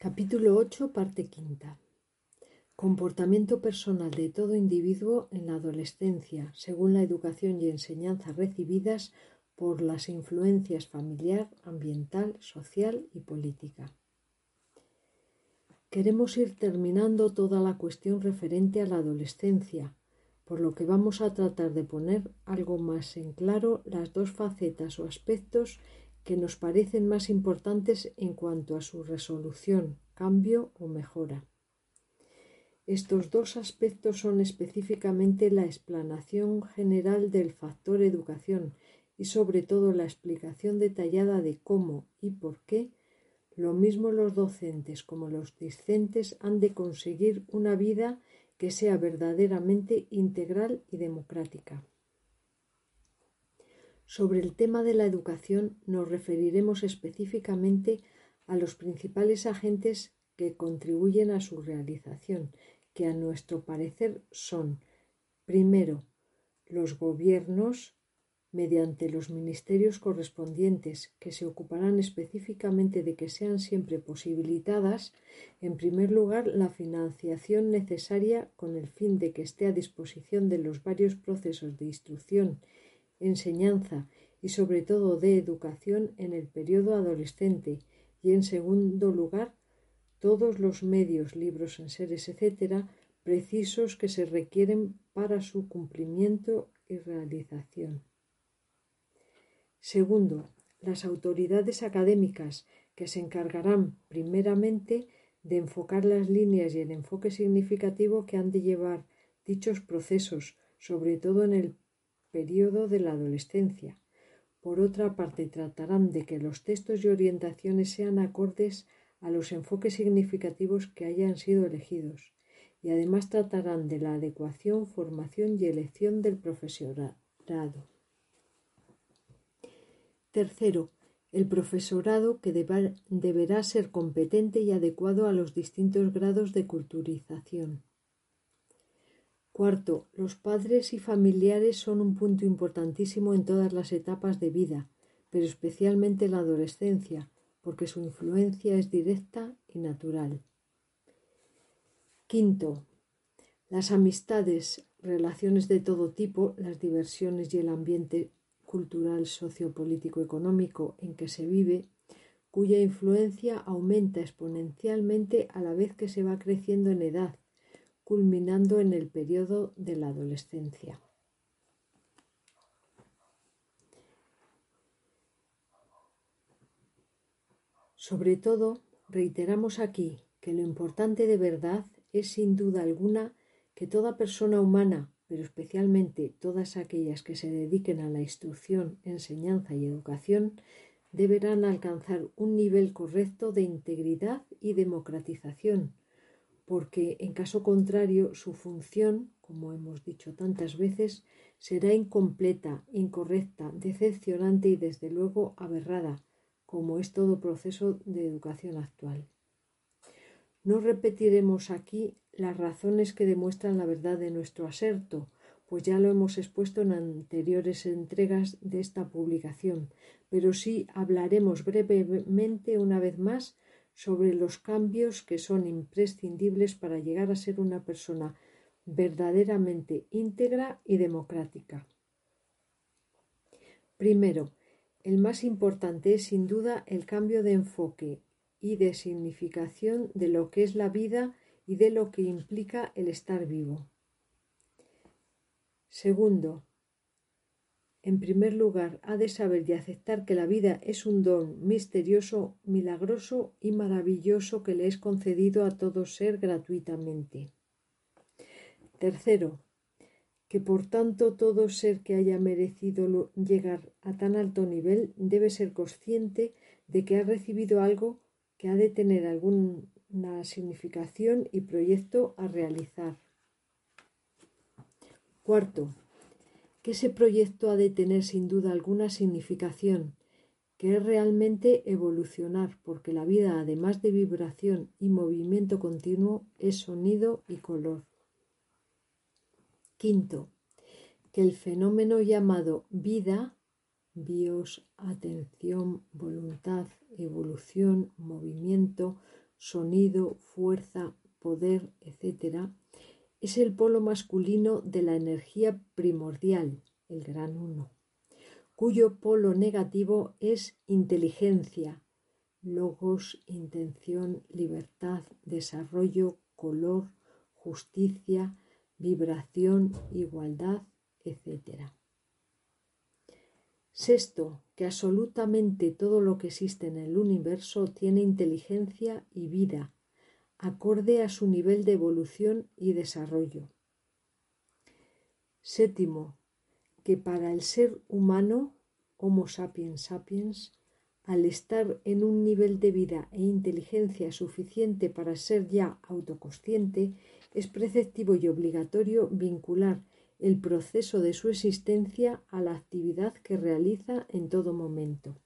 Capítulo 8, parte quinta. Comportamiento personal de todo individuo en la adolescencia, según la educación y enseñanza recibidas por las influencias familiar, ambiental, social y política. Queremos ir terminando toda la cuestión referente a la adolescencia, por lo que vamos a tratar de poner algo más en claro las dos facetas o aspectos que nos parecen más importantes en cuanto a su resolución, cambio o mejora. Estos dos aspectos son específicamente la explanación general del factor educación y sobre todo la explicación detallada de cómo y por qué lo mismo los docentes como los discentes han de conseguir una vida que sea verdaderamente integral y democrática. Sobre el tema de la educación nos referiremos específicamente a los principales agentes que contribuyen a su realización, que a nuestro parecer son, primero, los gobiernos, mediante los ministerios correspondientes, que se ocuparán específicamente de que sean siempre posibilitadas, en primer lugar, la financiación necesaria con el fin de que esté a disposición de los varios procesos de instrucción enseñanza y sobre todo de educación en el periodo adolescente y en segundo lugar todos los medios, libros, enseres, etcétera, precisos que se requieren para su cumplimiento y realización. Segundo, las autoridades académicas que se encargarán primeramente de enfocar las líneas y el enfoque significativo que han de llevar dichos procesos, sobre todo en el periodo de la adolescencia. Por otra parte, tratarán de que los textos y orientaciones sean acordes a los enfoques significativos que hayan sido elegidos y además tratarán de la adecuación, formación y elección del profesorado. Tercero, el profesorado que deberá ser competente y adecuado a los distintos grados de culturización. Cuarto, los padres y familiares son un punto importantísimo en todas las etapas de vida, pero especialmente en la adolescencia, porque su influencia es directa y natural. Quinto, las amistades, relaciones de todo tipo, las diversiones y el ambiente cultural, sociopolítico, económico en que se vive, cuya influencia aumenta exponencialmente a la vez que se va creciendo en edad culminando en el periodo de la adolescencia. Sobre todo, reiteramos aquí que lo importante de verdad es sin duda alguna que toda persona humana, pero especialmente todas aquellas que se dediquen a la instrucción, enseñanza y educación, deberán alcanzar un nivel correcto de integridad y democratización, porque en caso contrario su función, como hemos dicho tantas veces, será incompleta, incorrecta, decepcionante y desde luego aberrada, como es todo proceso de educación actual. No repetiremos aquí las razones que demuestran la verdad de nuestro aserto, pues ya lo hemos expuesto en anteriores entregas de esta publicación, pero sí hablaremos brevemente una vez más sobre los cambios que son imprescindibles para llegar a ser una persona verdaderamente íntegra y democrática. Primero, el más importante es sin duda el cambio de enfoque y de significación de lo que es la vida y de lo que implica el estar vivo. Segundo, en primer lugar, ha de saber y aceptar que la vida es un don misterioso, milagroso y maravilloso que le es concedido a todo ser gratuitamente. Tercero, que por tanto todo ser que haya merecido llegar a tan alto nivel debe ser consciente de que ha recibido algo que ha de tener alguna significación y proyecto a realizar. Cuarto, que ese proyecto ha de tener sin duda alguna significación, que es realmente evolucionar, porque la vida, además de vibración y movimiento continuo, es sonido y color. Quinto, que el fenómeno llamado vida, bios, atención, voluntad, evolución, movimiento, sonido, fuerza, poder, etc., es el polo masculino de la energía primordial, el gran uno, cuyo polo negativo es inteligencia, logos, intención, libertad, desarrollo, color, justicia, vibración, igualdad, etc. Sexto, que absolutamente todo lo que existe en el universo tiene inteligencia y vida, acorde a su nivel de evolución y desarrollo. Séptimo, que para el ser humano, Homo sapiens sapiens, al estar en un nivel de vida e inteligencia suficiente para ser ya autoconsciente, es preceptivo y obligatorio vincular el proceso de su existencia a la actividad que realiza en todo momento.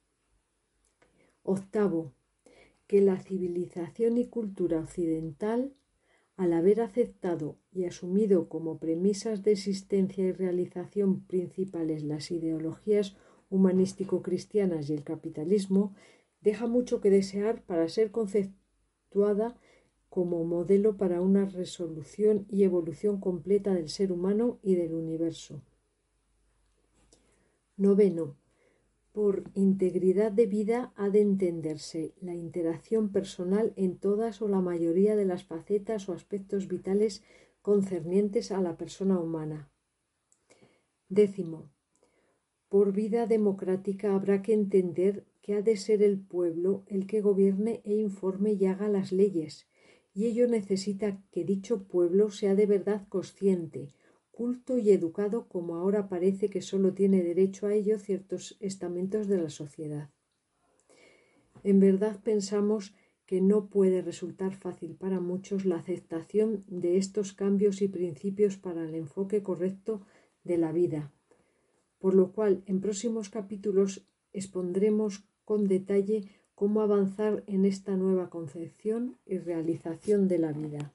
Octavo, que la civilización y cultura occidental, al haber aceptado y asumido como premisas de existencia y realización principales las ideologías humanístico-cristianas y el capitalismo, deja mucho que desear para ser conceptuada como modelo para una resolución y evolución completa del ser humano y del universo. Noveno. Por integridad de vida ha de entenderse la interacción personal en todas o la mayoría de las facetas o aspectos vitales concernientes a la persona humana. Décimo. Por vida democrática habrá que entender que ha de ser el pueblo el que gobierne e informe y haga las leyes, y ello necesita que dicho pueblo sea de verdad consciente, culto y educado como ahora parece que sólo tiene derecho a ello ciertos estamentos de la sociedad. En verdad pensamos que no puede resultar fácil para muchos la aceptación de estos cambios y principios para el enfoque correcto de la vida, por lo cual en próximos capítulos expondremos con detalle cómo avanzar en esta nueva concepción y realización de la vida.